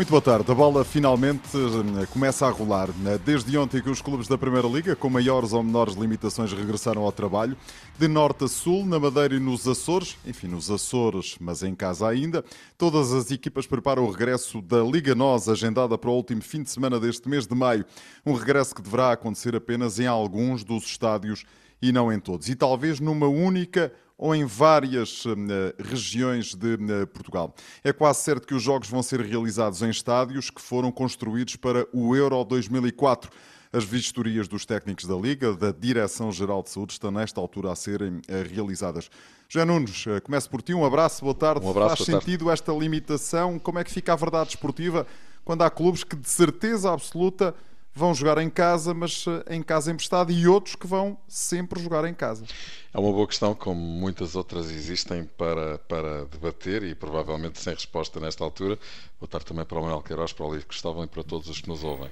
Muito boa tarde. A bola finalmente eh, começa a rolar. Desde ontem que os clubes da Primeira Liga, com maiores ou menores limitações, regressaram ao trabalho. De norte a sul, na Madeira e nos Açores, enfim, nos Açores, mas em casa ainda, todas as equipas preparam o regresso da Liga NOS, agendada para o último fim de semana deste mês de maio. Um regresso que deverá acontecer apenas em alguns dos estádios e não em todos. E talvez numa única ou em várias uh, regiões de uh, Portugal. É quase certo que os jogos vão ser realizados em estádios que foram construídos para o Euro 2004. As vistorias dos técnicos da Liga, da Direção-Geral de Saúde, estão nesta altura a serem uh, realizadas. José Nunes, começo por ti. Um abraço, boa tarde. Um abraço, Faz sentido tarde. esta limitação? Como é que fica a verdade esportiva quando há clubes que, de certeza absoluta, vão jogar em casa, mas eh, em casa emprestado, e outros que vão sempre jogar em casa? É uma boa questão, como muitas outras existem para, para debater e provavelmente sem resposta nesta altura. Boa tarde também para o Manuel Queiroz, para o Livro Cristóvão e para todos os que nos ouvem.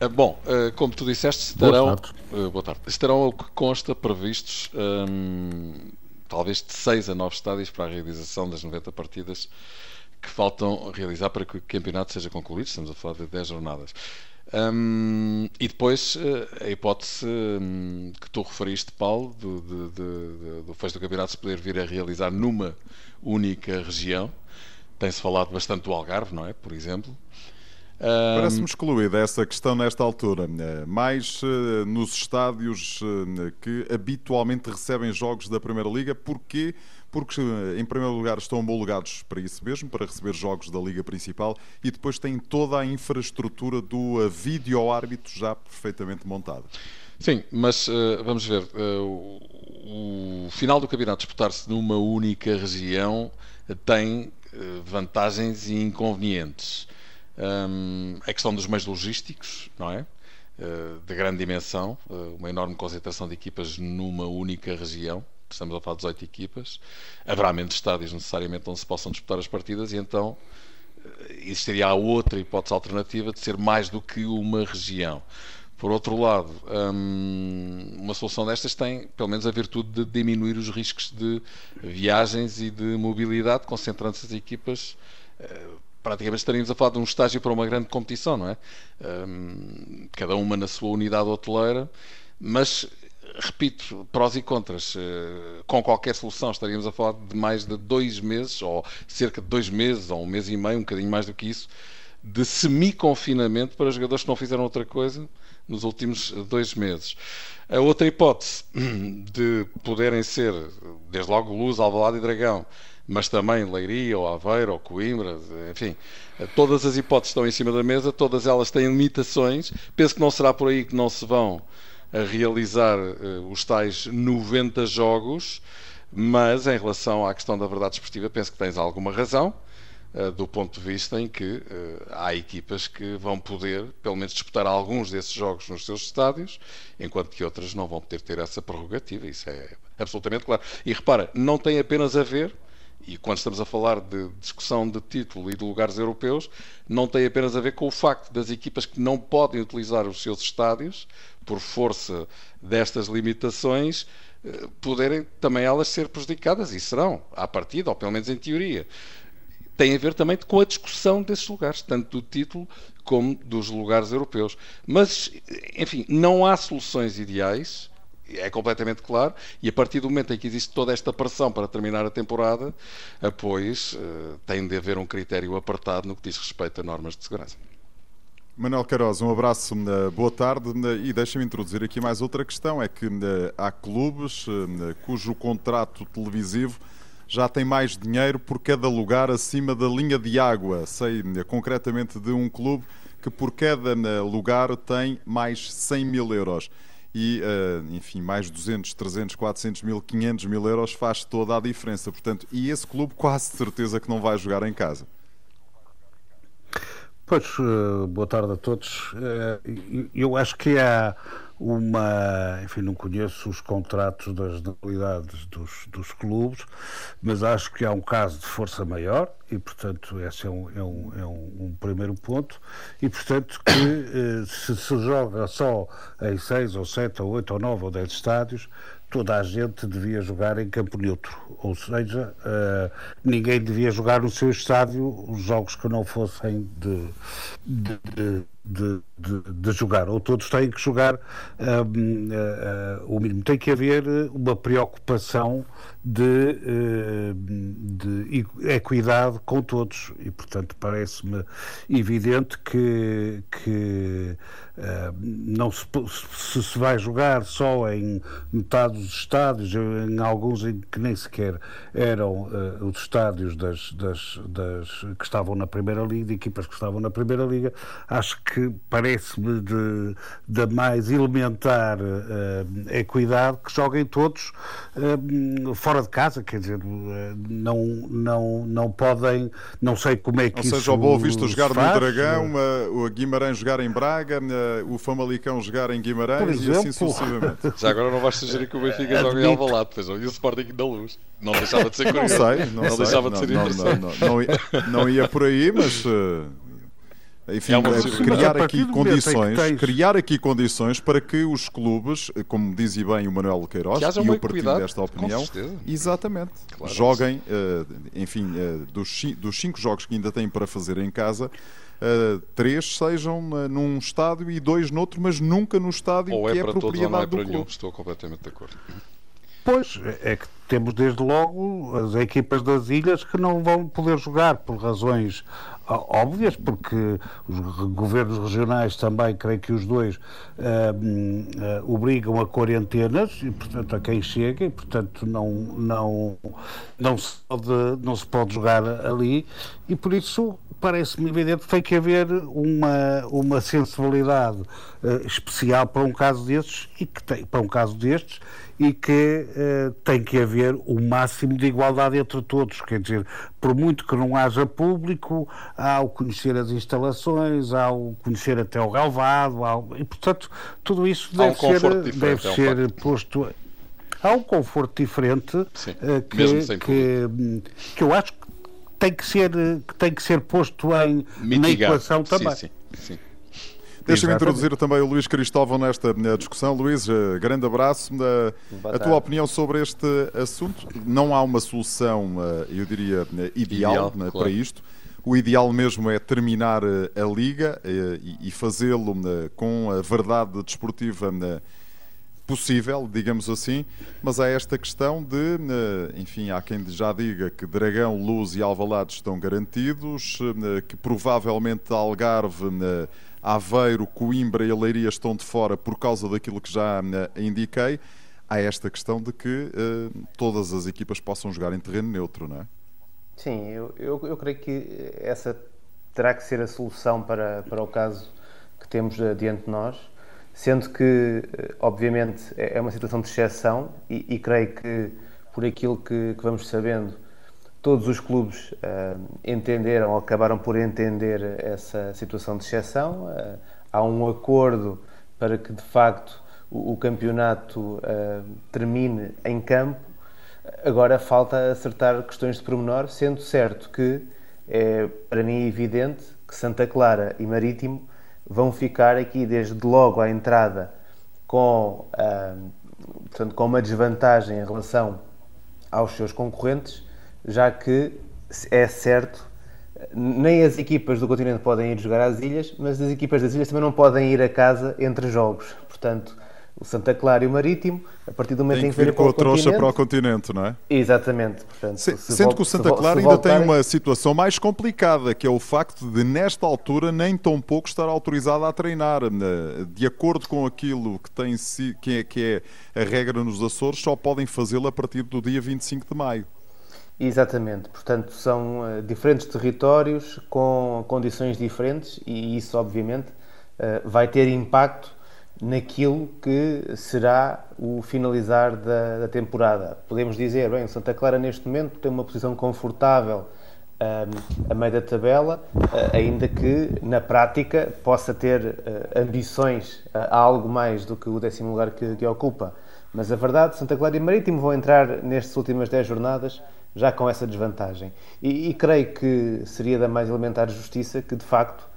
Eh, bom, eh, como tu disseste, estarão, boa tarde. Boa tarde, estarão ao que consta previstos hum, talvez de 6 a 9 estádios para a realização das 90 partidas que faltam realizar para que o campeonato seja concluído. Estamos a falar de 10 jornadas. Um, e depois eh, a hipótese um, que tu referiste, Paulo, do, de, do fecho do campeonato se poder vir a realizar numa única região. Tem-se falado bastante do Algarve, não é? Por exemplo. Parece-me excluída essa questão nesta altura. Eh, mais uh, nos estádios que habitualmente recebem jogos da Primeira Liga, porquê? Porque, em primeiro lugar, estão homologados para isso mesmo, para receber jogos da Liga Principal, e depois têm toda a infraestrutura do vídeo-árbitro já perfeitamente montada. Sim, mas uh, vamos ver. Uh, o, o, final do campeonato disputar-se numa única região tem uh, vantagens e inconvenientes. Um, a questão dos meios logísticos, não é? de grande dimensão, uma enorme concentração de equipas numa única região estamos a falar de 18 equipas, haverá menos estádios necessariamente onde se possam disputar as partidas e então eh, existiria a outra hipótese alternativa de ser mais do que uma região. Por outro lado, hum, uma solução destas tem, pelo menos, a virtude de diminuir os riscos de viagens e de mobilidade, concentrando-se as equipas. Eh, praticamente estaríamos a falar de um estágio para uma grande competição, não é? Hum, cada uma na sua unidade hoteleira, mas repito, prós e contras. Eh, com qualquer solução estaríamos a falar de mais de dois meses, ou cerca de dois meses, ou um mês e meio, um bocadinho mais do que isso, de semi-confinamento para jogadores que não fizeram outra coisa nos últimos dois meses. A outra hipótese de poderem ser, desde logo, Luz, Alvalade e Dragão, mas também Leiria, ou Aveiro, ou Coimbra, enfim, todas as hipóteses estão em cima da mesa, todas elas têm limitações. Penso que não será por aí que não se vão a realizar uh, os tais 90 jogos, mas em relação à questão da verdade esportiva, penso que tens alguma razão, uh, do ponto de vista em que uh, há equipas que vão poder, pelo menos, disputar alguns desses jogos nos seus estádios, enquanto que outras não vão poder ter essa prerrogativa. Isso é absolutamente claro. E repara, não tem apenas a ver e quando estamos a falar de discussão de título e de lugares europeus, não tem apenas a ver com o facto das equipas que não podem utilizar os seus estádios, por força destas limitações, eh, poderem também elas ser prejudicadas, e serão, à partida, ou pelo menos em teoria. Tem a ver também com a discussão desses lugares, tanto do título como dos lugares europeus. Mas, enfim, não há soluções ideais é completamente claro, e a partir do momento em que existe toda esta pressão para terminar a temporada, pois eh, tem de haver um critério apertado no que diz respeito a normas de segurança. Manuel Queiroz, um abraço, eh, boa tarde eh, e deixa-me introduzir aqui mais outra questão, é que há clubes cujo contrato televisivo já tem mais dinheiro por cada lugar acima da linha de água. Sei concretamente de um clube que por cada lugar tem mais 100 mil euros e, uh, enfim, mais 200, 300, 400 mil, 500 mil euros faz toda a diferença. Portanto, e esse clube quase certeza que não vai jogar em casa. Pois, uh, boa tarde a todos. Uh, eu acho que há uma. Enfim, não conheço os contratos das nacionalidades dos, dos clubes, mas acho que há um caso de força maior e, portanto, esse é um, é um, é um, um primeiro ponto. E, portanto, que eh, se se joga só em seis ou sete ou oito ou nove ou dez estádios, toda a gente devia jogar em campo neutro, ou seja, uh, ninguém devia jogar no seu estádio os jogos que não fossem de, de, de, de, de jogar, ou todos têm que jogar uh, uh, o mínimo. Tem que haver uma preocupação de, de equidade com todos e, portanto, parece-me evidente que, que não se, se, se vai jogar só em metade dos estádios, em alguns em que nem sequer eram uh, os estádios das, das, das, que estavam na Primeira Liga, de equipas que estavam na Primeira Liga, acho que parece-me de, de mais elementar uh, equidade que joguem todos uh, fora de casa, quer dizer, não, não, não podem, não sei como é que Ou isso seja, o Boa Vista jogar no Dragão, o Guimarães jogar em Braga, o Famalicão jogar em Guimarães exemplo, e assim sucessivamente. Já agora não vais sugerir que o Benfica joga em Alvalade, pois, e o Sporting da Luz. Não deixava de ser curioso. Não sei, não, não sei. deixava de ser não, interessante. Não, não, não, ia, não ia por aí, mas... Uh... Enfim, é criar aqui condições, tens... criar aqui condições para que os clubes, como dizia bem o Manuel Queiroz, e eu partilho desta opinião, exatamente, claro, joguem, uh, enfim, uh, dos, dos cinco jogos que ainda têm para fazer em casa, uh, três sejam uh, num estádio e dois noutro, mas nunca no estádio ou que é, é para propriedade todos ou não é para do nenhum, clube. Estou completamente de acordo. Pois, é que temos desde logo as equipas das ilhas que não vão poder jogar por razões óbvias, porque os governos regionais também, creio que os dois, uh, uh, obrigam a quarentenas, e portanto a quem chega, e portanto não, não, não, se pode, não se pode jogar ali, e por isso parece-me evidente que tem que haver uma, uma sensibilidade uh, especial para um caso destes, e que tem, para um caso destes, e que uh, tem que haver o máximo de igualdade entre todos. Quer dizer, por muito que não haja público, há o conhecer as instalações, há o conhecer até o galvado, e portanto tudo isso deve um ser, deve é um ser posto. Há um conforto diferente uh, que, que, que eu acho que tem que ser, que tem que ser posto em, na equação também. Sim, sim, sim. Deixa-me introduzir também o Luís Cristóvão nesta eh, discussão. Luís, eh, grande abraço. Eh, a tua opinião sobre este assunto? Não há uma solução, eu diria, ideal, ideal né, claro. para isto. O ideal mesmo é terminar a liga e fazê-lo com a verdade desportiva possível, digamos assim, mas há esta questão de, enfim, há quem já diga que Dragão, Luz e Alvalade estão garantidos, que provavelmente Algarve Aveiro, Coimbra e Leiria estão de fora por causa daquilo que já uh, indiquei. Há esta questão de que uh, todas as equipas possam jogar em terreno neutro, não é? Sim, eu, eu, eu, creio que essa terá que ser a solução para, para o caso que temos diante de nós, sendo que, eh, obviamente, é, é uma situação de exceção e, e creio que, por aquilo que, que vamos sabendo, todos os clubes uh, entenderam ou acabaram por entender essa situação de exceção. Uh, há um acordo para que, de facto, o, o campeonato uh, termine em campo. Agora falta acertar questões de pormenor, sendo certo que é para mim evidente que Santa Clara e Marítimo vão ficar aqui desde logo à entrada com, portanto, com uma desvantagem em relação aos seus concorrentes já que é certo, nem as equipas do continente podem ir jogar às ilhas, mas as equipas das ilhas também não podem ir a casa entre jogos. Portanto, o Santa Clara e o Marítimo, a partir do momento tem em que vir com a trouxa para o continente, não é? Exatamente. Portanto, se, se sendo que o Santa Clara ainda voltarem... tem uma situação mais complicada, que é o facto de, nesta altura, nem tão pouco estar autorizado a treinar. De acordo com aquilo que, tem, que, é, que é a regra nos Açores, só podem fazê-lo a partir do dia 25 de maio. Exatamente, portanto são uh, diferentes territórios com condições diferentes e isso obviamente uh, vai ter impacto naquilo que será o finalizar da, da, temporada. Podemos dizer, bem, Santa Clara neste momento tem uma posição confortável ehm, a meio da tabela, uh, ainda que na prática possa ter ambições a algo mais do que o décimo lugar que, que ocupa. Mas a verdade, Santa Clara e Marítimo vão entrar nestas últimas 10 jornadas já com essa desvantagem. E, e, creio que seria da mais elementar justiça que, de facto,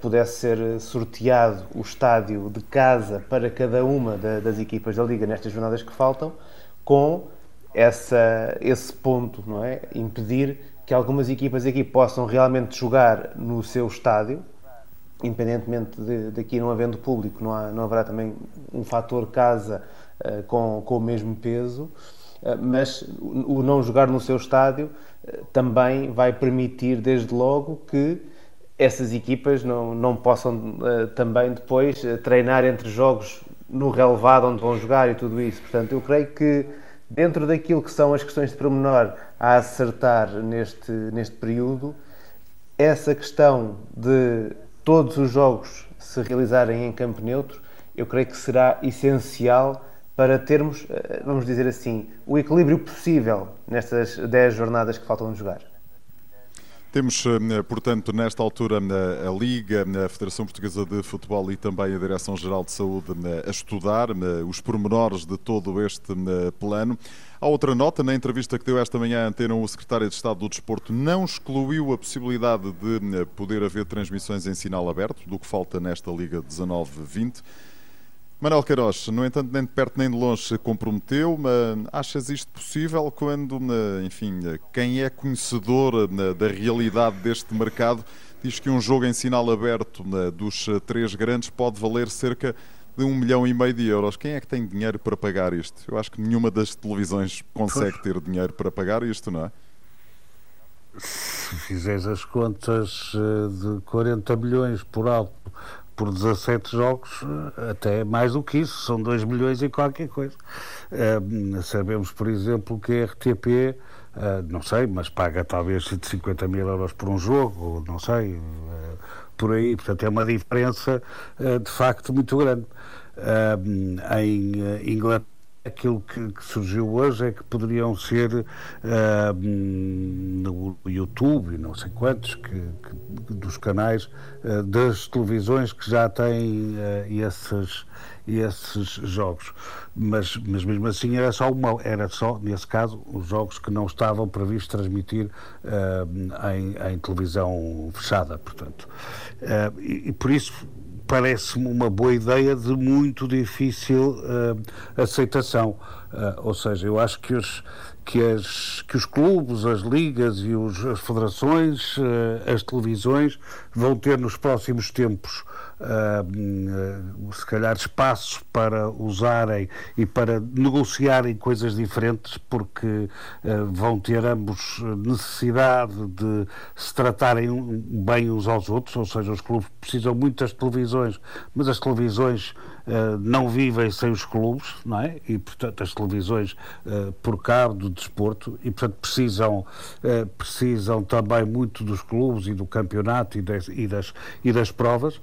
pudesse ser sorteado o estádio de casa para cada uma das equipas da Liga nestas jornadas que faltam, com essa, esse ponto, não é? Impedir que algumas equipas aqui possam realmente jogar no seu estádio, independentemente de, daqui não havendo público, não, há, não haverá também um fator casa uh, com, com o mesmo peso, mas o, não jogar no seu estádio uh, também vai permitir, desde logo, que essas equipas não, não possam também depois treinar entre jogos no relevado onde vão jogar e tudo isso. Portanto, eu creio que dentro daquilo que são as questões de pormenor a acertar neste, neste período, essa questão de todos os jogos se realizarem em campo neutro, eu creio que será essencial para termos, eh, vamos dizer assim, o equilíbrio possível nestas 10 jornadas que faltam de jogar. Temos, eh, portanto, nesta altura a Liga, a Federação Portuguesa de Futebol e também a Direção-Geral de Saúde a estudar os pormenores de todo este plano. Há outra nota, na entrevista que deu esta manhã à Antena, o Secretário de Estado do Desporto não excluiu a possibilidade de poder haver transmissões em sinal aberto, do que falta nesta Liga 19-20. Manuel Queiroz, no entanto, nem de perto nem de longe se comprometeu, mas achas isto possível quando, enfim, quem é conhecedor da realidade deste mercado diz que um jogo em sinal aberto dos três grandes pode valer cerca de um milhão e meio de euros. Quem é que tem dinheiro para pagar isto? Eu acho que nenhuma das televisões consegue ter dinheiro para pagar isto, não é? Se fizeres as contas eh, de 40 milhões por alto por 17 jogos, eh, até mais do que isso, são 2 milhões e qualquer coisa. Uh, sabemos, por exemplo, que a RTP, uh, eh, não sei, mas paga talvez 150 mil euros por um jogo, não sei, uh, por aí. Portanto, é uma diferença de facto muito grande. em Inglaterra, aquilo que, que, surgiu hoje é que poderiam ser uh, no YouTube não sei quantos que, que, dos canais uh, das televisões que já têm uh, esses, esses jogos. Mas, mas mesmo assim era só uma era só nesse caso os jogos que não estavam previstos transmitir em, em, televisão fechada portanto. E, e por isso parece-me uma boa ideia de muito difícil uh, aceitação. Uh, ou seja, eu acho que os, que, as, que os clubes, as ligas e os, as federações, uh, as televisões vão ter nos próximos tempos uh, se calhar espaços para usarem e para negociarem coisas diferentes, porque uh, vão ter ambos necessidade de se tratarem bem uns aos outros, ou seja, os clubes precisam muito das televisões, mas as televisões uh, não vivem sem os clubes, não é? E, portanto, as televisões uh, por cabo do desporto, e, portanto, precisam, uh, precisam também muito dos clubes e do campeonato e das, e das, e das provas,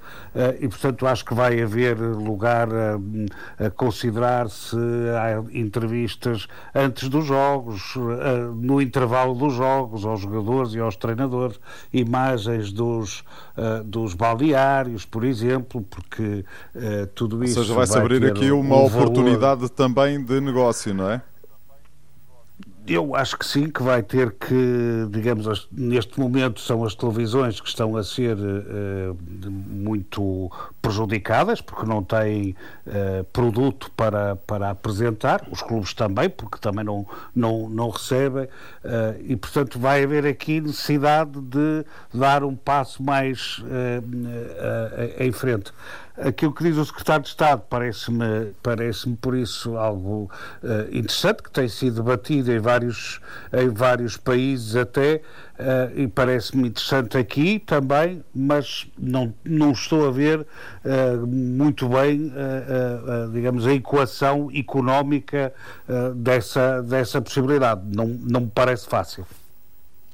e, portanto, acho que vai haver lugar a, a considerar se há entrevistas antes dos jogos, no intervalo dos jogos, aos jogadores e aos treinadores, imagens dos, dos balneários, por exemplo, porque tudo isso ou seja, vai-se abrir aqui uma um oportunidade valor... também de negócio, não é? Eu acho que sim, que vai ter que, digamos, neste momento são as televisões que estão a ser uh, muito prejudicadas, porque não têm uh, produto para, para apresentar, os clubes também, porque também não, não, não recebem, uh, e portanto vai haver aqui necessidade de dar um passo mais em frente. Aquilo que diz o secretário de Estado parece-me parece por isso algo uh, interessante, que tem sido debatido em vários, em vários países até, uh, e parece-me interessante aqui também, mas não, não estou a ver uh, muito bem, digamos, a equação económica dessa, dessa possibilidade. Não, não me parece fácil.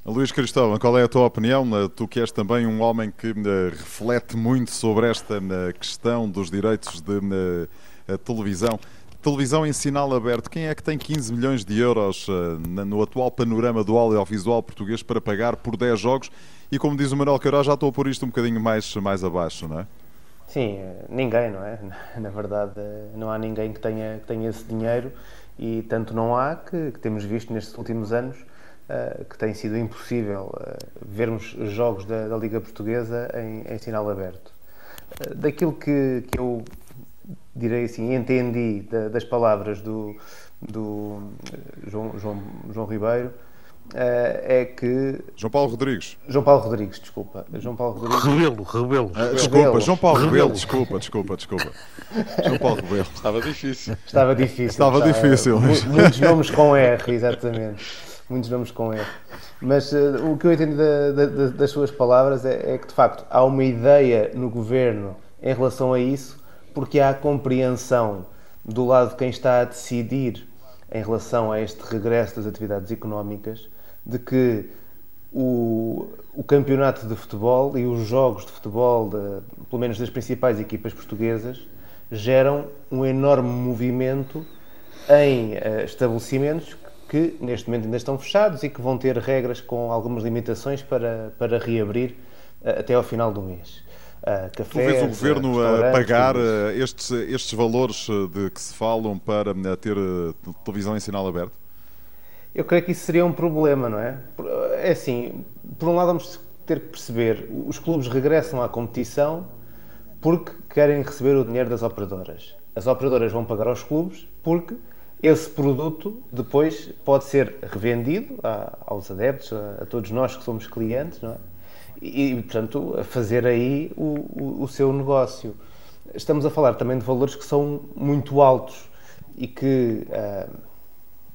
Luís Cristóvão, qual é a tua opinião? Eh, tu que és também um homem que uh, reflete muito sobre esta uh, questão dos direitos de televisão. Televisão em sinal aberto, quem é que tem 15 milhões de euros no atual panorama do audiovisual português para pagar por 10 jogos? E como diz o Manuel Queiroz, já estou por isto um bocadinho mais, mais abaixo, não é? Sim, ninguém, não é? Na verdade, não há ninguém que tenha, que tenha esse dinheiro e tanto não há que, que temos visto nestes últimos anos uh, que tem sido impossível vermos jogos da, da Liga Portuguesa em, em sinal aberto. daquilo que, que eu direi assim, entendi das palavras do, do João, João, João Ribeiro, é que. João Paulo Rodrigues. João Paulo Rodrigues, desculpa. João Paulo Rodrigues. Rebelo, Rebelo. Uh, desculpa, João Paulo Rebelo, desculpa, desculpa, desculpa. João Paulo Rebelo. Estava difícil. Estava difícil. Estava difícil. Muitos nomes com R, exatamente. Muitos nomes com R. Mas uh, o que eu entendi da, da, das suas palavras é, é, que, de facto, há uma ideia no governo em relação a isso, porque há compreensão do lado de quem está a decidir em relação a este regresso das atividades económicas de que o, o campeonato de futebol e os jogos de futebol, de, pelo menos das principais equipas portuguesas, geram um enorme movimento em uh, estabelecimentos que neste momento ainda estão fechados e que vão ter regras com algumas limitações para, para reabrir uh, até ao final do mês. Uh, cafés, tu vês o governo a pagar estes, estes valores de que se falam para ter televisão em sinal aberto? eu creio que isso seria um problema, não é? É assim, por um lado vamos ter que perceber, os clubes regressam à competição porque querem receber o dinheiro das operadoras. As operadoras vão pagar aos clubes porque esse produto depois pode ser revendido aos adeptos, a, todos nós que somos clientes, não é? E, portanto, a fazer aí o, o, o seu negócio. Estamos a falar também de valores que são muito altos e que uh,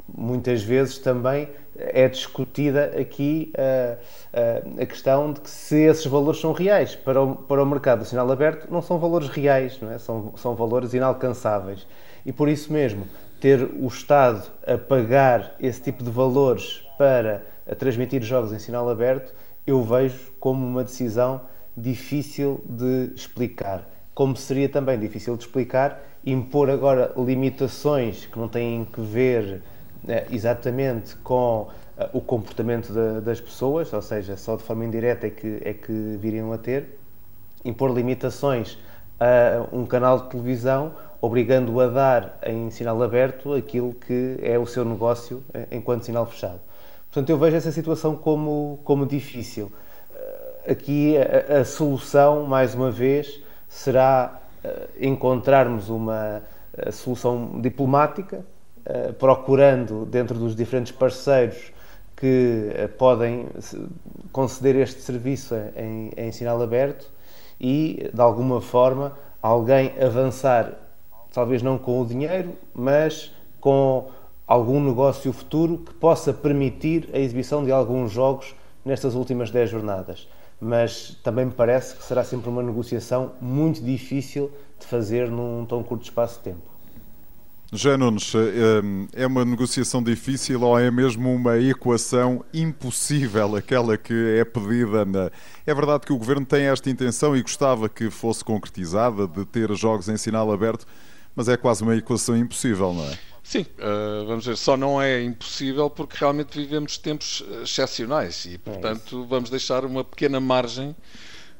muitas vezes também é discutida aqui uh, uh, a questão de que se esses valores são reais. Para o, para o mercado do sinal aberto, não são valores reais, não é? são, são valores inalcançáveis. E por isso mesmo, ter o Estado a pagar esse tipo de valores para transmitir jogos em sinal aberto, eu vejo como uma decisão difícil de explicar. Como seria também difícil de explicar impor agora limitações que não têm que ver é, exatamente com uh, o comportamento das pessoas, ou seja, só de forma indireta é que, é que viriam a ter, impor limitações a um canal de televisão, obrigando-o a dar em sinal aberto aquilo que é o seu negócio eh, enquanto sinal fechado. Portanto, eu vejo essa situação como, como difícil. Eh, aqui a, a solução, mais uma vez, será encontrarmos uma solução diplomática, eh, procurando dentro dos diferentes parceiros que podem conceder este serviço em, em sinal aberto e, de alguma forma, alguém avançar, talvez não com o dinheiro, mas com algum negócio futuro que possa permitir a exibição de alguns jogos nestas últimas 10 jornadas. Mas também me parece que será sempre uma negociação muito difícil de fazer num tão curto espaço de tempo. Já Nunes, é, é uma negociação difícil ou é mesmo uma equação impossível, aquela que é pedida? Na... É verdade que o Governo tem esta intenção e gostava que fosse concretizada, de ter jogos em sinal aberto, mas é quase uma equação impossível, não é? Sim, uh, vamos ver, só não é impossível porque realmente vivemos tempos excepcionais e, portanto, vamos deixar uma pequena margem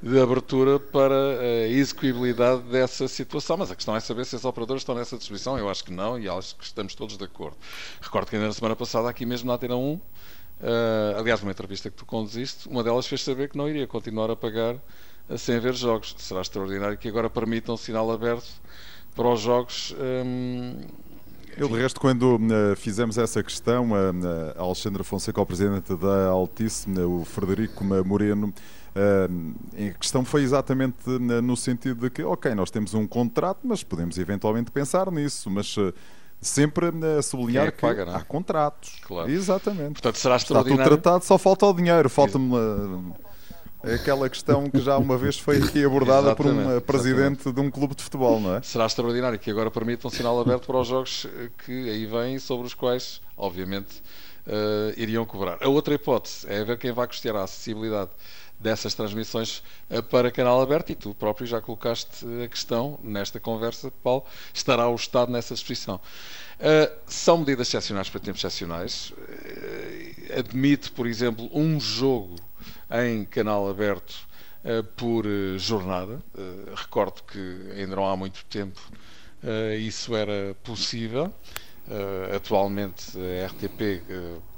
de abertura para a execuibilidade dessa situação. Mas a questão é saber se as operadoras estão nessa disposição. Eu acho que não e acho que estamos todos de acordo. Recordo que ainda na semana passada, aqui mesmo na Atena 1, uh, aliás, numa entrevista que tu conduziste, uma delas fez saber que não iria continuar a pagar sem ver jogos. Será extraordinário que agora permitam sinal aberto para os jogos. Um, eu, de resto, quando uh, fizemos essa questão, uh, a Alexandra Fonseca, o presidente da Altice, o Frederico Moreno, a questão foi exatamente no sentido de que, ok, nós temos um contrato, mas podemos eventualmente pensar nisso, mas eh, sempre a sublinhar é que, paga, que é? há contratos. Claro. Exatamente. Portanto, será Está tudo tratado, só falta o dinheiro. Falta-me é aquela questão que já uma vez foi aqui abordada por um presidente exatamente. de um clube de futebol, não é? Será extraordinário que agora permita um sinal aberto para os jogos que aí vêm sobre os quais, obviamente, uh, iriam cobrar. A outra hipótese é ver quem vai custear a acessibilidade dessas transmissões eh, para canal aberto e tu próprio já colocaste a questão nesta conversa, Paulo, estará o Estado nessa disposição. Uh, são medidas excepcionais para tempos excepcionais. Uh, admite, por exemplo, um jogo em canal aberto uh, por jornada. recordo que ainda não há muito tempo isso era possível. Atualmente a RTP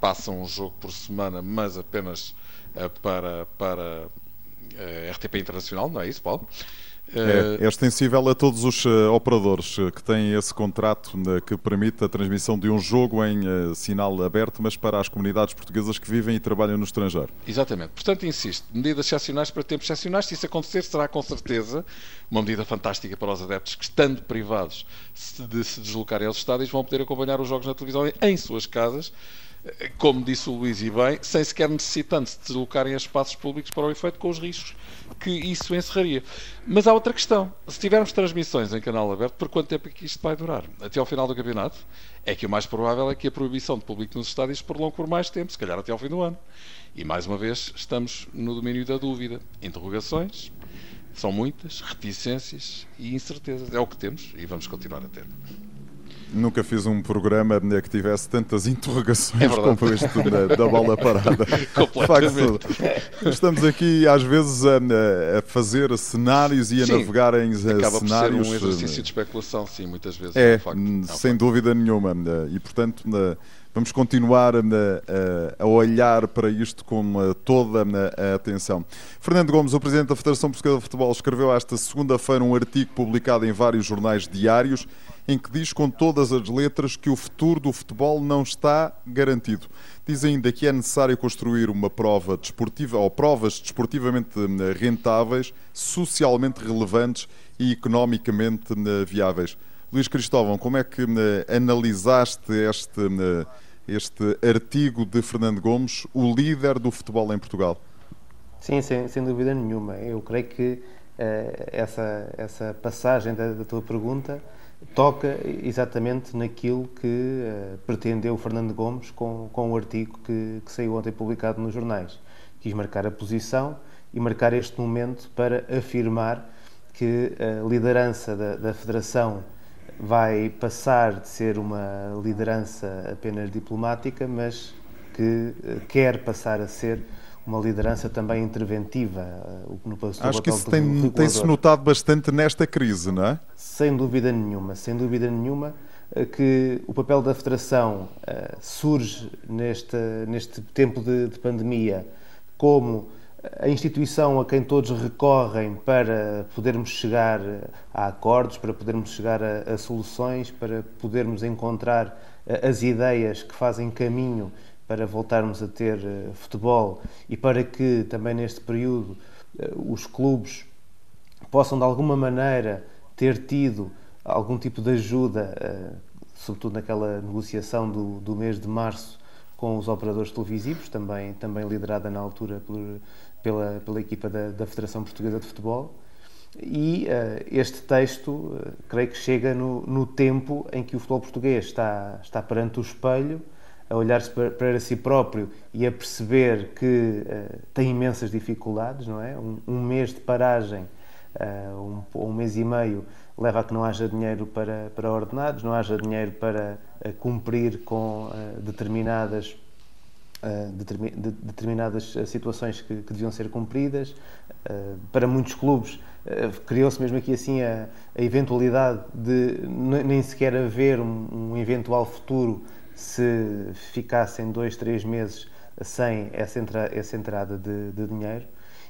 passa um jogo por semana, mas apenas para, para RTP Internacional, não é isso, Paulo? É, é extensível a todos os uh, operadores uh, que têm esse contrato uh, que permite a transmissão de um jogo em sinal aberto, mas para as comunidades portuguesas que vivem e trabalham no estrangeiro. Exatamente. Portanto, insisto, medidas excepcionais para tempos excepcionais. Se isso acontecer, será com certeza uma medida fantástica para os adeptos que, estando privados de se deslocarem aos estádios, vão poder acompanhar os jogos na televisão em suas casas como disse o Luís e bem, sem sequer necessitando se deslocarem a espaços públicos para o efeito, com os riscos que isso encerraria. Mas há outra questão. Se tivermos transmissões em canal aberto, por quanto tempo é que isto vai durar? Até ao final do campeonato? É que o mais provável é que a proibição de público nos estádios prolongue por mais tempo, se calhar até ao fim do ano. E mais uma vez estamos no domínio da dúvida. Interrogações, são muitas, reticências e incertezas. É o que temos e vamos continuar a ter. Nunca fiz um programa que tivesse tantas interrogações é como este da, da, bola parada. Completamente. Facto, estamos aqui às vezes a, a fazer cenários e a sim, navegar em acaba cenários. Por ser um exercício de especulação, sim, muitas vezes. É, sem dúvida nenhuma. E portanto vamos continuar a, a, olhar para isto com toda a atenção. Fernando Gomes, o Presidente da Federação Portuguesa de Futebol, escreveu esta segunda-feira um artigo publicado em vários jornais diários em que diz com todas as letras que o futuro do futebol não está garantido. Diz ainda que é necessário construir uma prova desportiva ou provas desportivamente eh, rentáveis, socialmente relevantes e economicamente eh, viáveis. Luís Cristóvão, como é que eh, analisaste este, este artigo de Fernando Gomes, o líder do futebol em Portugal? Sim, sem, sem dúvida nenhuma. Eu creio que uh, essa, essa passagem da, da tua pergunta toca exatamente naquilo que uh, pretendeu Fernando Gomes com, com o artigo que, que saiu ontem publicado nos jornais. Quis marcar a posição e marcar este momento para afirmar que a liderança da, da Federação vai passar de ser uma liderança apenas diplomática, mas que uh, quer passar a ser uma liderança também interventiva. Uh, no, Acho que isso tem-se tem notado bastante nesta crise, não é? Sem dúvida nenhuma, sem dúvida nenhuma uh, que o papel da Federação surge neste, neste tempo de, de, pandemia como a instituição a quem todos recorrem para podermos chegar a acordos, para podermos chegar a, a soluções, para podermos encontrar as ideias que fazem caminho para voltarmos a ter uh, futebol e para que também neste período uh, os clubes possam de alguma maneira ter tido algum tipo de ajuda, sobretudo naquela negociação do, do mês de março com os operadores televisivos, também, também liderada na altura por, pela, pela equipa da, da, Federação Portuguesa de Futebol. E uh, este texto, uh, creio que chega no, no, tempo em que o futebol português está, está perante o espelho a olhar-se para, para, si próprio e a perceber que uh, tem imensas dificuldades, não é? Um, um mês de paragem, um, um, mês e meio, leva a que não haja dinheiro para, para ordenados, não haja dinheiro para cumprir com determinadas, determi, de, determinadas situações que, que, deviam ser cumpridas. para muitos clubes, criou-se mesmo aqui assim a, a eventualidade de nem sequer haver um, um eventual futuro se ficassem dois, três meses sem essa, entra, essa entrada de, de, dinheiro.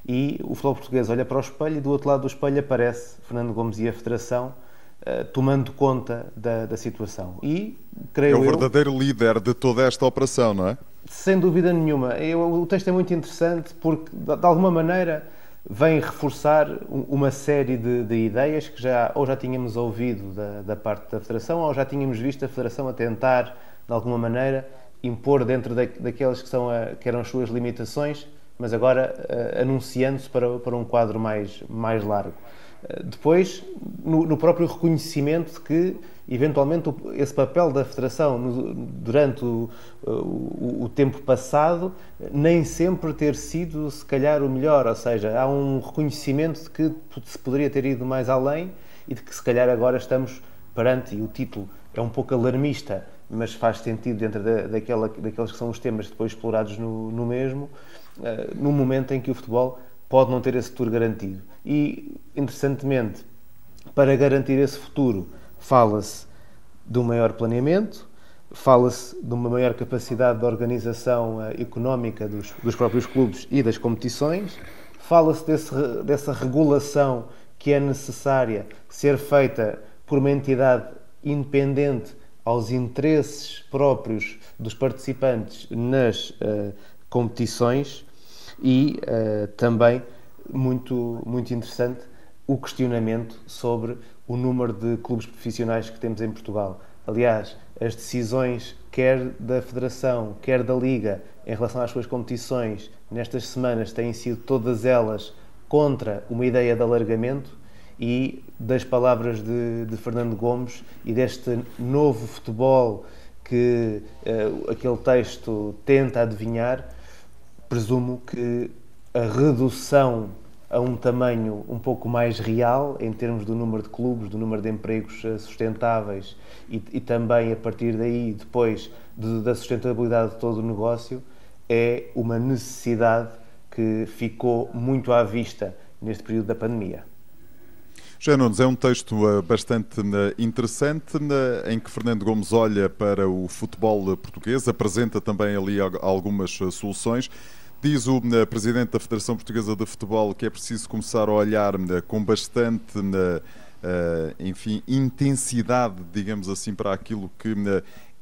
E o futebol português olha para o espelho e do outro lado do espelho aparece Fernando Gomes e a Federação uh, tomando conta da, da, situação. E creio É o verdadeiro eu, líder de toda esta operação, não é? Sem dúvida nenhuma. Eu, o texto é muito interessante porque, de, de alguma maneira, vem reforçar uma série de, de, ideias que já ou já tínhamos ouvido da, da parte da Federação ou já tínhamos visto a Federação a tentar de alguma maneira, impor dentro da, daquelas que, são a, que eram as suas limitações, mas agora uh, anunciando-se para, para um quadro mais, mais largo. Uh, depois, no, no, próprio reconhecimento de que, eventualmente, esse papel da Federação no, durante o, o, o, tempo passado nem sempre ter sido, se calhar, o melhor, ou seja, há um reconhecimento de que se poderia ter ido mais além e de que, se calhar, agora estamos perante, e o título é um pouco alarmista, mas faz sentido dentro da, daquela, daqueles que são os temas depois explorados no, no mesmo, uh, no momento em que o futebol pode não ter esse futuro garantido. E, interessantemente, para garantir esse futuro, fala-se de um maior planeamento, fala-se de uma maior capacidade de organização uh, económica dos, dos, próprios clubes e das competições, fala-se dessa regulação que é necessária ser feita por uma entidade independente aos interesses próprios dos participantes nas uh, competições e uh, também muito, muito interessante o questionamento sobre o número de clubes profissionais que temos em Portugal. Aliás, as decisões, quer da Federação, quer da Liga, em relação às suas competições, nestas semanas têm sido todas elas contra uma ideia de alargamento e das palavras de, de Fernando Gomes e deste novo futebol que uh, aquele texto tenta adivinhar, presumo que a redução a um tamanho um pouco mais real em termos do número de clubes, do número de empregos eh, sustentáveis e, e também a partir daí depois de, da sustentabilidade de todo o negócio é uma necessidade que ficou muito à vista neste período da pandemia. José Nunes, é um texto eh, bastante eh, interessante em que Fernando Gomes olha para o futebol português, apresenta também ali algumas soluções. Diz o eh, Presidente da Federação Portuguesa de Futebol que é preciso começar a olhar eh, com bastante eh, enfim, intensidade, digamos assim, para aquilo que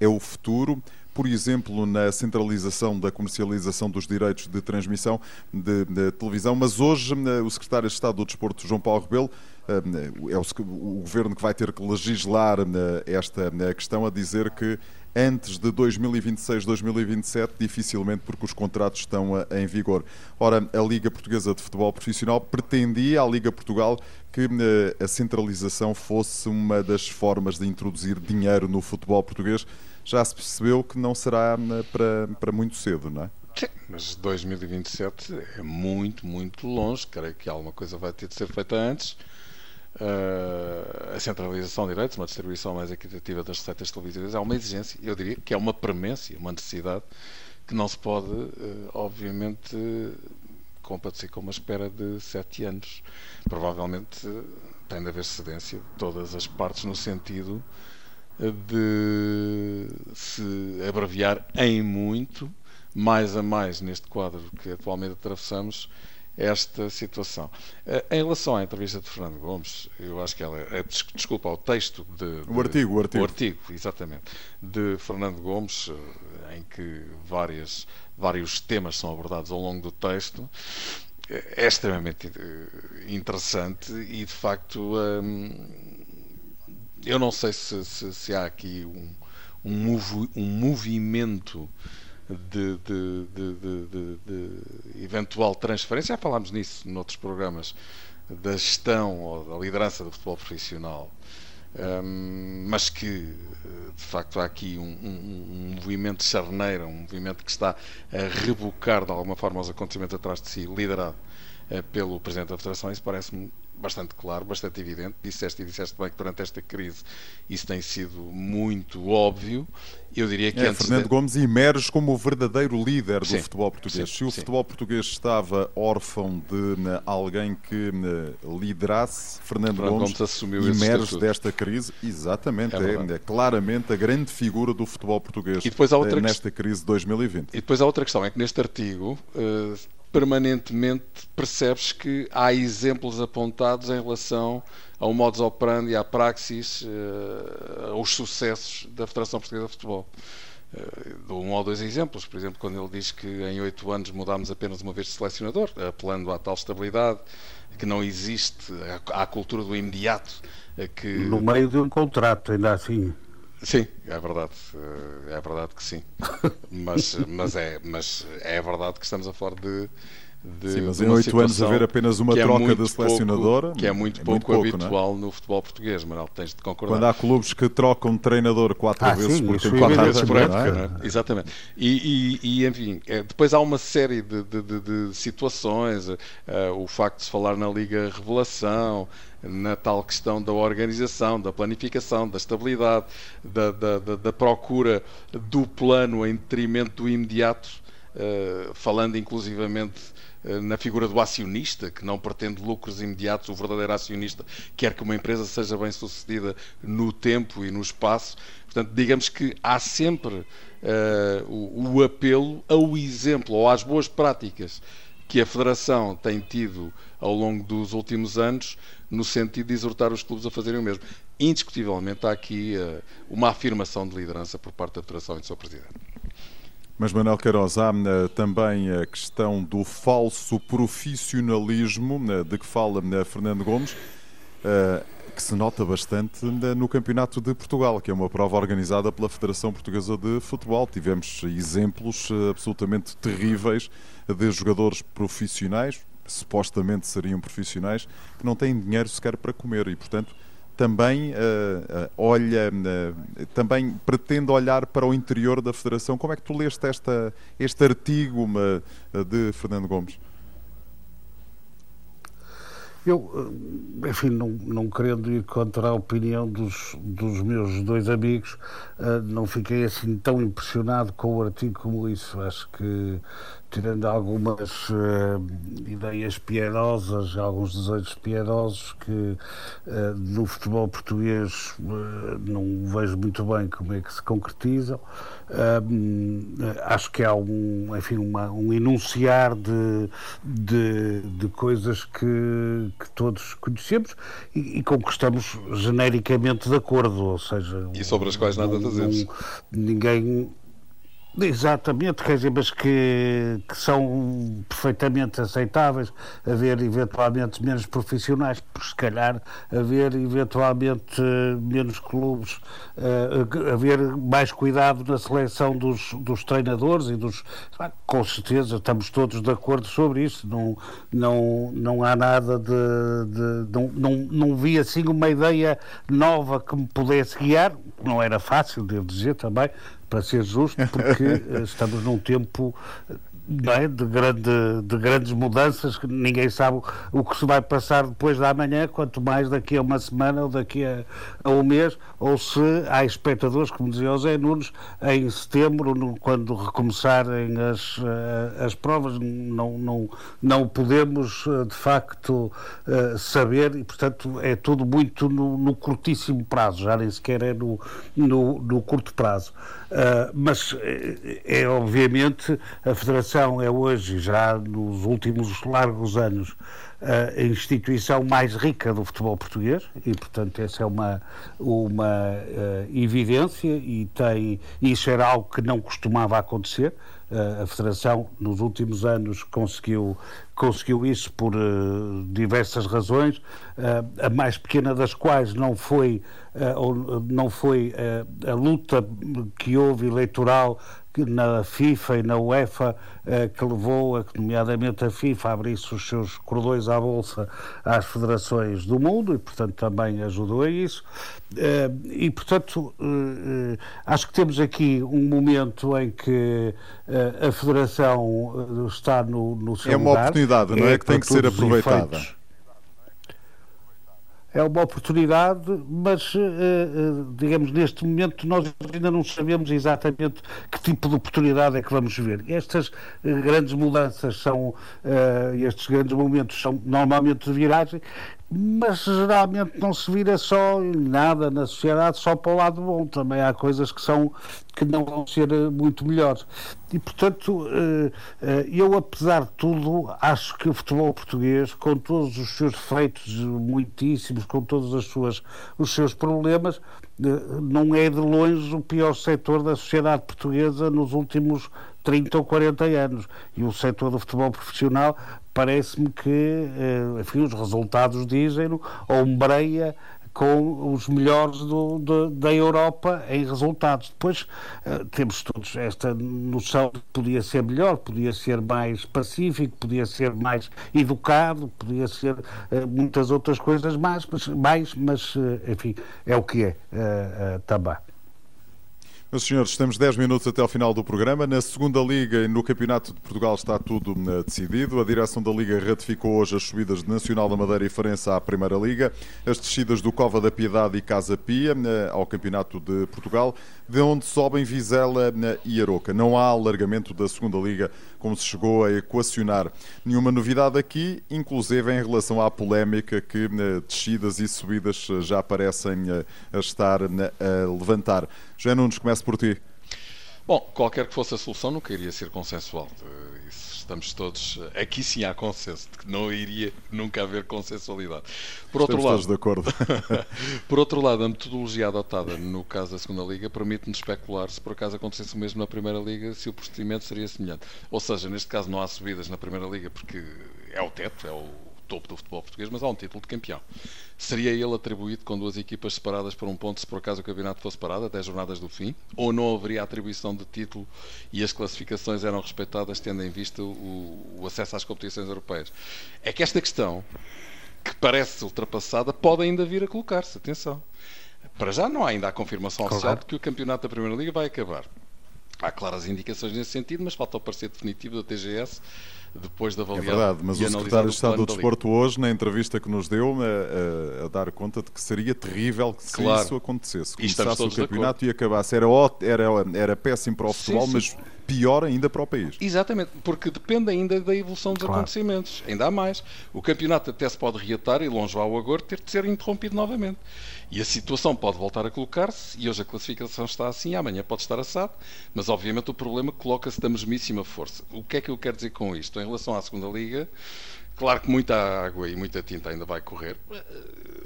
é o futuro por exemplo, na centralização da comercialização dos direitos de transmissão de, de, televisão, mas hoje o Secretário de Estado do Desporto, João Paulo Rebelo, é o, o governo que vai ter que legislar esta questão a dizer que antes de 2026, 2027, dificilmente, porque os contratos estão eh, em vigor. Ora, a Liga Portuguesa de Futebol Profissional pretendia, a Liga Portugal, que eh, a centralização fosse uma das formas de introduzir dinheiro no futebol português. Já se percebeu que não será eh, para, para muito cedo, não é? Sim, mas 2027 é muito, muito longe. Creio que alguma coisa vai ter de ser feita antes uh, a centralização de direitos, uma distribuição mais equitativa das receitas televisivas, é uma exigência, eu diria que é uma premência, uma necessidade que não se pode, uh, obviamente, compadecer com uma espera de sete anos. Provavelmente uh, tem de haver cedência de todas as partes no sentido de se abreviar em muito, mais a mais neste quadro que atualmente atravessamos, esta situação. Eh, em relação à entrevista de Fernando Gomes, eu acho que ela é, desculpa, ao texto de, de, o artigo, o artigo, o artigo, exatamente, de Fernando Gomes, eh, em que várias, vários temas são abordados ao longo do texto, eh, é extremamente interessante e de facto hum, eu não sei se, se, se há aqui um, um, um movimento de, de, de, de, eventual transferência, já falámos nisso noutros programas, da gestão ou da liderança do futebol profissional, um, mas que de facto há aqui um, um, um movimento de charneira, um movimento que está a rebocar de alguma forma os acontecimentos atrás de si, liderado uh, pelo Presidente da Federação, isso parece-me bastante claro, bastante evidente. Disseste e disseste bem que durante esta crise isso tem sido muito óbvio. Eu diria que é, Fernando de... Gomes emerge como o verdadeiro líder do sim, futebol português. Sim, Se o sim. futebol português estava órfão de né, alguém que né, liderasse, Fernando, Fernando Gomes, Gomes assumiu emerge desta crise. Exatamente, é, é, é, claramente a grande figura do futebol português e depois há outra eh, nesta crise de 2020. E depois há outra questão, é que neste artigo uh, permanentemente percebes que há exemplos apontados em relação ao modus operandi, à praxis, uh, aos sucessos da Federação Portuguesa de Futebol. Uh, dou um ou dois exemplos, por exemplo, quando ele diz que em oito anos mudámos apenas uma vez de selecionador, apelando à tal estabilidade, que não existe, à cultura do imediato. Que... No meio de um contrato, ainda assim. Sim, é verdade. Eh, é verdade que sim. Mas, mas, é, mas é verdade que estamos a falar de. De sim, mas em oito anos haver apenas uma é troca é de selecionadora. que é muito é pouco muito pouco, habitual é? no futebol português, Manuel, tens de concordar. Quando há clubes que trocam de treinador quatro ah, vezes sim, por temporada. Quatro vezes por época, é? Exatamente. E, e, e enfim, é, depois há uma série de, de, de, de situações, uh, o facto de se falar na Liga Revelação na tal questão da organização, da planificação, da estabilidade, da, da, da, da procura do plano em detrimento do imediato. falando inclusivamente na figura do acionista, que não pretende lucros imediatos, o verdadeiro acionista quer que uma empresa seja bem sucedida no tempo e no espaço. Portanto, digamos que há sempre uh, o, o, apelo ao exemplo ou às boas práticas que a Federação tem tido ao longo dos últimos anos, no sentido de exortar os clubes a fazerem o mesmo. Indiscutivelmente, há aqui uh, uma afirmação de liderança por parte da Federação e do seu Presidente. Mas, Manuel Queiroz, há uh, também a questão do falso profissionalismo, uh, de que fala Fernando Gomes, que se nota bastante no Campeonato de Portugal, que é uma prova organizada pela Federação Portuguesa de Futebol. Tivemos exemplos absolutamente terríveis de jogadores profissionais, supostamente seriam profissionais, que não têm dinheiro sequer para comer e, portanto, também uh, olha, uh, também pretende olhar para o interior da Federação. Como é que tu leste esta, este artigo de Fernando Gomes? Eu, enfim, não, não querendo ir contra a opinião dos, dos meus dois amigos, não fiquei assim tão impressionado com o artigo como isso. Acho que tirando algumas uh, ideias piedosas, alguns desejos piedosos que uh, no futebol português uh, não vejo muito bem como é que se concretizam. acho que há um, enfim, uma, um enunciar de, de, de coisas que, que, todos conhecemos e, e, com que estamos genericamente de acordo, ou seja... E sobre as quais nada fazemos. ninguém Exatamente, quer dizer, mas que, que, são perfeitamente aceitáveis, haver eventualmente menos profissionais, por se calhar haver eventualmente menos clubes, uh, haver mais cuidado na seleção dos, dos treinadores e dos. Com certeza, estamos todos de acordo sobre isso, não, não, não há nada de. de não, não, não vi assim uma ideia nova que me pudesse guiar, não era fácil, devo dizer também, para ser justo, porque eh, estamos num tempo é? de, grande, de grandes mudanças, que ninguém sabe o que se vai passar depois da manhã, quanto mais daqui a uma semana ou daqui a, a um mês, ou se há espectadores, como dizia o Zé Nunes, em setembro, no, quando recomeçarem as, eh, as provas, não, não, não podemos eh, de facto eh, saber e, portanto, é tudo muito no, no curtíssimo prazo, já nem sequer é no, no, no curto prazo. Uh, mas é, é obviamente a Federação é hoje, já nos últimos largos anos, a instituição mais rica do futebol português e, portanto, essa é uma, uma uh, evidência e tem, isso era algo que não costumava acontecer. Uh, a Federação, nos últimos anos, conseguiu, conseguiu isso por uh, diversas razões, a mais pequena das quais não foi não foi a luta que houve eleitoral na FIFA e na UEFA uh, que levou, nomeadamente a FIFA, a abrir-se os seus cordões à bolsa às federações do mundo e, portanto, também ajudou a isso. e, portanto, acho que temos aqui um momento em que a Federação está no, no seu É uma lugar, oportunidade, não é? é que tem que ser aproveitada. Efeitos, é uma oportunidade, mas, eh, eh, digamos, neste momento nós ainda não sabemos exatamente que tipo de oportunidade é que vamos ver. Estas eh, grandes mudanças são, estes grandes momentos são normalmente de viragem, mas geralmente não se vira só nada na sociedade só para o lado bom, também há coisas que são que não vão ser eh, muito melhores. E portanto, eh, eh, eu apesar de tudo, acho que o futebol português, com todos os seus defeitos muitíssimos, com todos as suas, os seus problemas, não é de longe o pior setor da sociedade portuguesa nos últimos 30 ou 40 anos. E o setor do futebol profissional parece-me que, eh, enfim, os resultados dizem-no, ombreia com os melhores do, da Europa em resultados. Depois uh, temos todos esta noção de que podia ser melhor, podia ser mais pacífico, podia ser mais educado, podia ser uh, muitas outras coisas mais, mas, mais, mas enfim, é o que é também. Meus senhores, temos 10 minutos até ao final do programa. Na segunda Liga e no Campeonato de Portugal está tudo eh, decidido. A direção da Liga ratificou hoje as subidas de Nacional da Madeira e Farense à Primeira Liga, as descidas do Cova da Piedade e Casa Pia eh, ao Campeonato de Portugal, de onde sobem Vizela eh, e Aroca. Não há alargamento da segunda Liga, como se chegou a equacionar. Nenhuma novidade aqui, inclusive em relação à polémica que descidas e subidas já parecem a estar a levantar. José Nunes, começa por ti. Bom, qualquer que fosse a solução, nunca iria ser consensual. Estamos todos. Aqui sim há consenso, de que não iria nunca haver consensualidade. Por outro Estamos lado, de acordo. por outro lado, a metodologia adotada no caso da segunda Liga permite-nos especular se por acaso acontecesse o mesmo na Primeira Liga, se o procedimento seria semelhante. Ou seja, neste caso não há subidas na Primeira Liga porque é o teto, é o topo do futebol português, mas há um título de campeão. Seria ele atribuído com duas equipas separadas por um ponto se por acaso o campeonato fosse parado até as jornadas do fim? Ou não haveria atribuição de título e as classificações eram respeitadas tendo em vista o, o acesso às competições europeias? É que esta questão, que parece ultrapassada, pode ainda vir a colocar-se. Atenção. Para já não há ainda a confirmação Correto. oficial de que o campeonato da Primeira Liga vai acabar. Há claras indicações nesse sentido, mas falta o parecer definitivo da TGS depois de avaliar. É verdade, mas o secretário de Estado do Desporto hoje, na entrevista que nos deu, a, a, a, dar conta de que seria terrível se claro. isso acontecesse. Começasse o campeonato e acabasse. Era, era, era péssimo para o futebol, sim, sim. mas pior ainda para o país. Exatamente, porque depende ainda da evolução dos claro. acontecimentos. Ainda há mais. O campeonato até se pode reatar e longe ao agora ter de ser interrompido novamente. E a situação pode voltar a colocar-se, e hoje a classificação está assim, amanhã pode estar assado, mas obviamente o problema coloca-se da mesmíssima força. O que é que eu quero dizer com isto? Em relação à segunda Liga, claro que muita água e muita tinta ainda vai correr.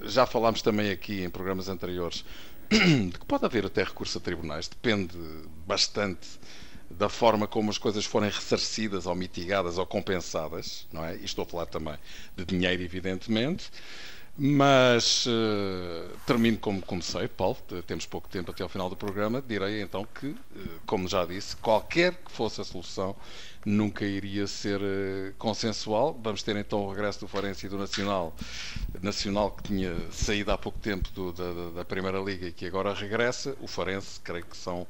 Já falámos também aqui em programas anteriores de que pode haver até recurso a tribunais, depende bastante da forma como as coisas forem ressarcidas ou mitigadas ou compensadas, não é? E estou a falar também de dinheiro, evidentemente. Mas uh, termino como comecei, Paulo, temos pouco tempo até ao final do programa. Direi então que, uh, como já disse, qualquer que fosse a solução, nunca iria ser uh, consensual. Vamos ter então o regresso do Forense e do Nacional, Nacional que tinha saído há pouco tempo do, da, da, Primeira Liga e que agora regressa. O Forense, creio que são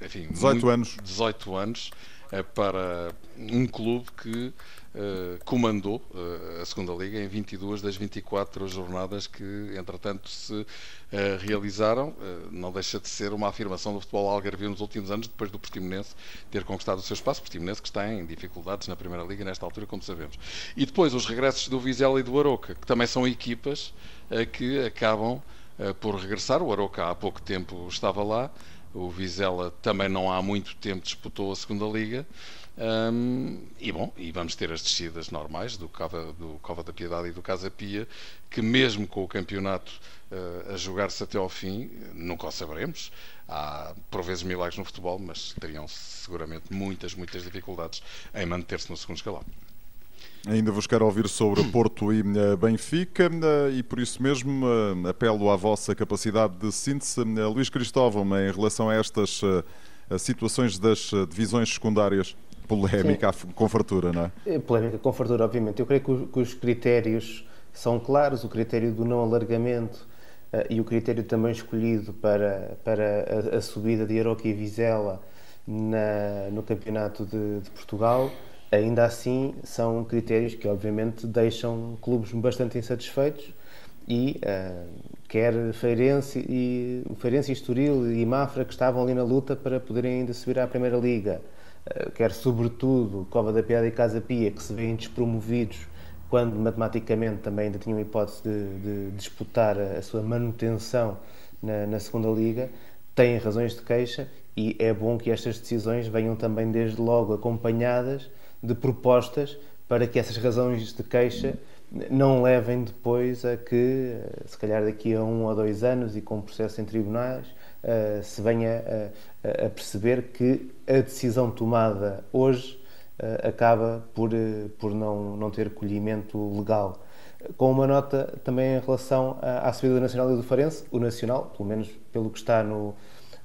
enfim, 18 muito, anos. 18 anos para um clube que Uh, comandou uh, a segunda liga em 22 das 24 jornadas que entretanto se uh, realizaram. Não deixa de ser uma afirmação do futebol algarvio nos últimos anos depois do Portimonense ter conquistado o seu espaço. Portimonense que está em dificuldades na primeira liga nesta altura como sabemos. E depois os regressos do Vizela e do Aroca que também são equipas que acabam por regressar. O Aroca há pouco tempo estava lá o Vizela também não há muito tempo disputou a segunda liga um, e bom, e vamos ter as descidas normais do Cova, do Cova da Piedade e do Casa Pia, que mesmo com o campeonato uh, a jogar-se até ao fim, nunca o saberemos. Há por vezes milagres no futebol, mas teriam seguramente muitas, muitas dificuldades em manter-se no segundo escalão. Ainda vos quero ouvir sobre Porto e uh, Benfica uh, e por isso mesmo uh, apelo à vossa capacidade de síntese. Luís Cristóvão, em relação a estas situações das divisões secundárias Polémica Sim. com fartura, não é? Polémica com fartura, obviamente. Eu creio que, os critérios são claros, o critério do não alargamento e o critério também escolhido para, para a, a subida de Aroca e Vizela na, no Campeonato de, de, Portugal, ainda assim são critérios que obviamente deixam clubes bastante insatisfeitos e uh, quer Feirense e Feirense Estoril e Mafra que estavam ali na luta para poderem ainda subir à Primeira Liga eh, quer sobretudo Cova da Piada e Casa Pia, que se veem despromovidos quando matematicamente também ainda tinham a hipótese de, de disputar a, sua manutenção na, na, segunda liga, têm razões de queixa e é bom que estas decisões venham também desde logo acompanhadas de propostas para que essas razões de queixa não levem depois a que, eh, se calhar daqui a um ou dois anos e com processo em tribunais, uh, se venha a, perceber que a decisão tomada hoje uh, acaba por, por não, não ter colhimento legal. Com uma nota também em relação à subida do Nacional e do Farense, o Nacional, pelo menos pelo que está no,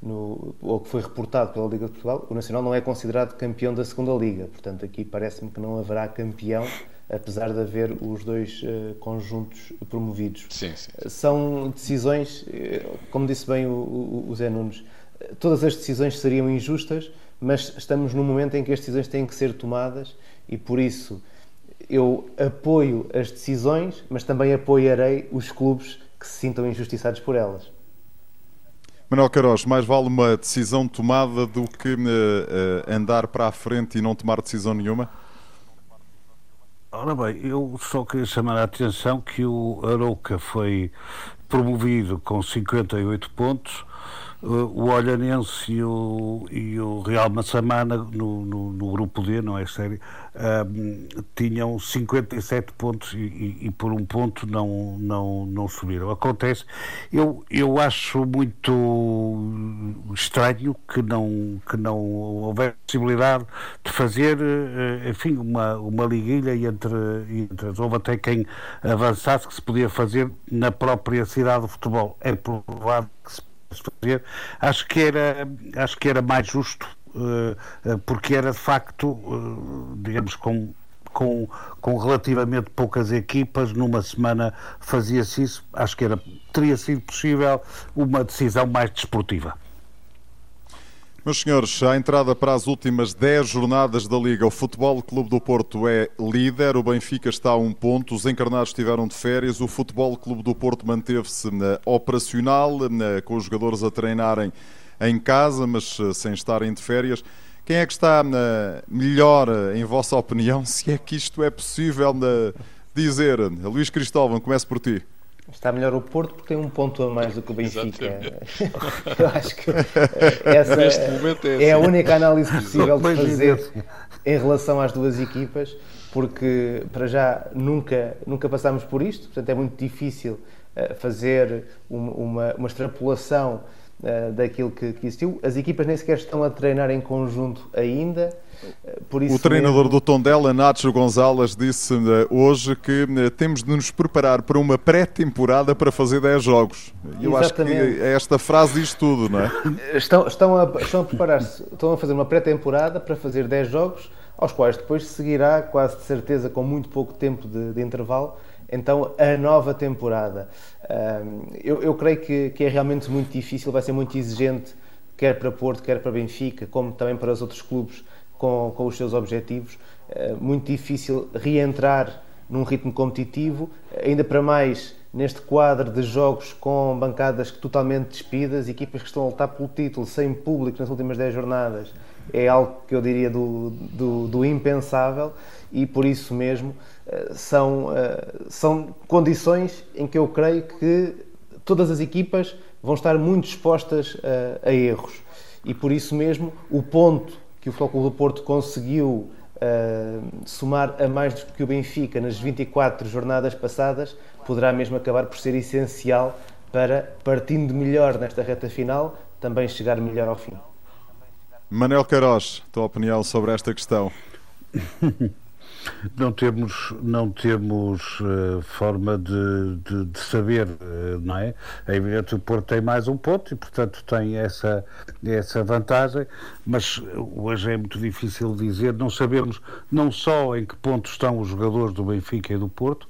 no, ou que foi reportado pela Liga de Portugal, o Nacional não é considerado campeão da segunda Liga. Portanto, aqui parece-me que não haverá campeão apesar de haver os dois uh, conjuntos promovidos. Sim, sim, sim. São decisões, eh, como disse bem o, o, o Zé Nunes, todas as decisões seriam injustas, mas estamos num momento em que as decisões têm que ser tomadas e por isso eu apoio as decisões, mas também apoiarei os clubes que se sintam injustiçados por elas. Manuel Queiroz, mais vale uma decisão tomada do que uh, uh, andar para a frente e não tomar decisão nenhuma? Ora bem, eu só queria chamar a atenção que o Arouca foi promovido com 58 pontos, o Olhanense e o, e o Real Massamana no, no, no, grupo D, não é sério, um, tinham 57 pontos e, e, e, por um ponto não, não, não subiram. Acontece, eu, eu acho muito estranho que não, que não houver possibilidade de fazer, eh, enfim, uma, uma liguilha entre, entre houve até quem avançasse que se podia fazer na própria cidade de futebol. É provável que se fazer, acho que era, acho que era mais justo, uh, porque era de facto, uh, digamos, com, com, com relativamente poucas equipas, numa semana fazia-se isso, acho que era, teria sido possível uma decisão mais desportiva. Meus senhores, a entrada para as últimas 10 jornadas da Liga, o Futebol Clube do Porto é líder, o Benfica está a um ponto, os encarnados estiveram de férias, o Futebol Clube do Porto manteve-se operacional, com os jogadores a treinarem em casa, mas eh, sem estarem de férias. Quem é que está melhor, em vossa opinião, se é que isto é possível dizer? Luís Cristóvão, comece por ti. Está melhor o Porto porque tem um ponto a mais do que o Benfica. Eu acho que essa é, é, a assim. única análise possível de fazer em relação às duas equipas, porque para já nunca, nunca passámos por isto, portanto é muito difícil eh, fazer uma, uma extrapolação uh, daquilo que, que, existiu. As equipas nem sequer estão a treinar em conjunto ainda. O treinador mesmo... do Tondela, Nacho Gonzalez, disse uh, hoje que temos de nos preparar para uma pré-temporada para fazer 10 jogos. Eu Exatamente. acho que esta frase diz tudo, não é? Estão, estão a, estão a preparar-se, estão a fazer uma pré-temporada para fazer 10 jogos, aos quais depois seguirá, quase de certeza, com muito pouco tempo de, de intervalo, então a nova temporada. Eu, eu creio que, que, é realmente muito difícil, vai ser muito exigente, quer para Porto, quer para Benfica, como também para os outros clubes com, com os seus objetivos. Ah, muito difícil reentrar num ritmo competitivo, ainda para mais neste quadro de jogos com bancadas totalmente despidas, equipas que estão a lutar pelo título sem público nas últimas 10 jornadas, é algo que eu diria do, do, do impensável e por isso mesmo eh, são, eh, são condições em que eu creio que todas as equipas vão estar muito expostas a, eh, a erros. E por isso mesmo, o ponto que o Futebol do Porto conseguiu uh, somar a mais do que o Benfica nas 24 jornadas passadas poderá mesmo acabar por ser essencial para, partindo melhor nesta reta final, também chegar melhor ao fim. Manel Queiroz, tua opinião sobre esta questão? Não temos, não temos uh, forma de, de, de saber, uh, não é? É evidente que o Porto tem mais um ponto e, portanto, tem essa, essa vantagem, mas hoje é muito difícil dizer. Não sabemos não só em que ponto estão os jogadores do Benfica e do Porto,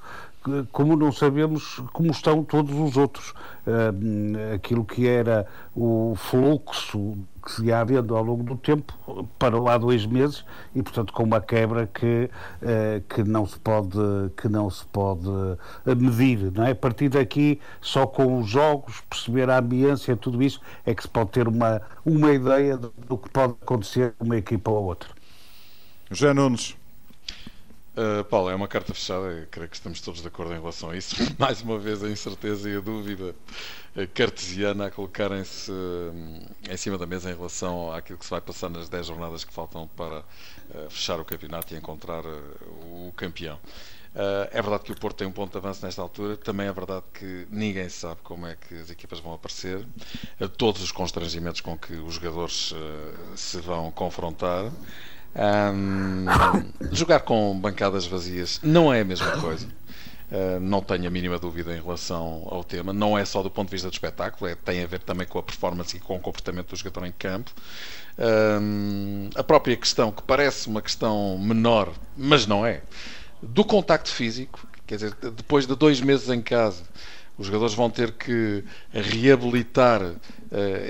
como não sabemos como estão todos os outros. Uh, aquilo que era o fluxo que se ia havendo ao longo do tempo, para lá dois meses, e portanto com uma quebra que, uh, que, não, se pode, que não se pode medir. Não é? A partir daqui, só com os jogos, perceber a ambiência, tudo isso, é que se pode ter uma, uma ideia do que pode acontecer uma equipa ou outra. José Nunes. Uh, Paulo, é uma carta fechada, creio que estamos todos de acordo em relação a isso. Mais uma vez a incerteza e a dúvida uh, cartesiana a colocarem-se uh, em cima da mesa em relação àquilo que se vai passar nas 10 jornadas que faltam para fechar o campeonato e encontrar o campeão. é verdade que o Porto tem um ponto de avanço nesta altura, também é verdade que ninguém sabe como é que as equipas vão aparecer, todos os constrangimentos com que os jogadores se vão confrontar. Um, jogar com bancadas vazias não é a mesma coisa. Uh, não tenho a mínima dúvida em relação ao tema. Não é só do ponto de vista do espetáculo, é, tem a ver também com a performance e com o comportamento do jogador em campo. Um, a própria questão, que parece uma questão menor, mas não é, do contacto físico, quer dizer, depois de dois meses em casa, os jogadores vão ter que reabilitar,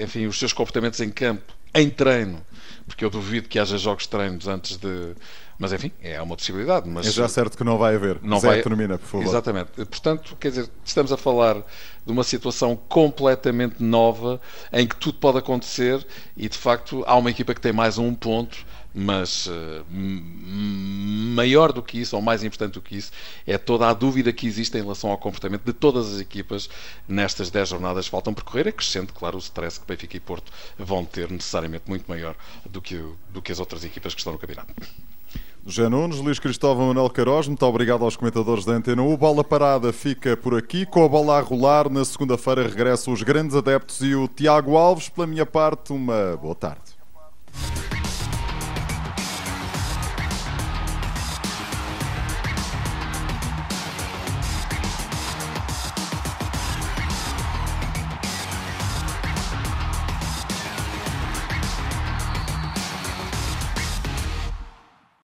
enfim, os seus comportamentos em campo, em treino, porque eu duvido que haja jogos de treinos antes de mas enfim, é uma possibilidade. Mas é já certo que não vai haver. Não Zé, vai... termina, por favor. Exatamente. Portanto, quer dizer, estamos a falar de uma situação completamente nova em que tudo pode acontecer e de facto há uma equipa que tem mais um ponto mas uh, maior do que isso, ou mais importante do que isso, é toda a dúvida que existe em relação ao comportamento de todas as equipas nestas 10 jornadas que faltam percorrer, acrescente, claro, o stress que Benfica e Porto vão ter necessariamente muito maior do que, do que as outras equipas que estão no campeonato. José Nunes, Luís Cristóvão, Manuel Queiroz, muito obrigado aos comentadores da Antena U. Bola Parada fica por aqui, com a bola a rolar. Na segunda-feira regressam os grandes adeptos e o Tiago Alves. Pela minha parte, uma boa tarde.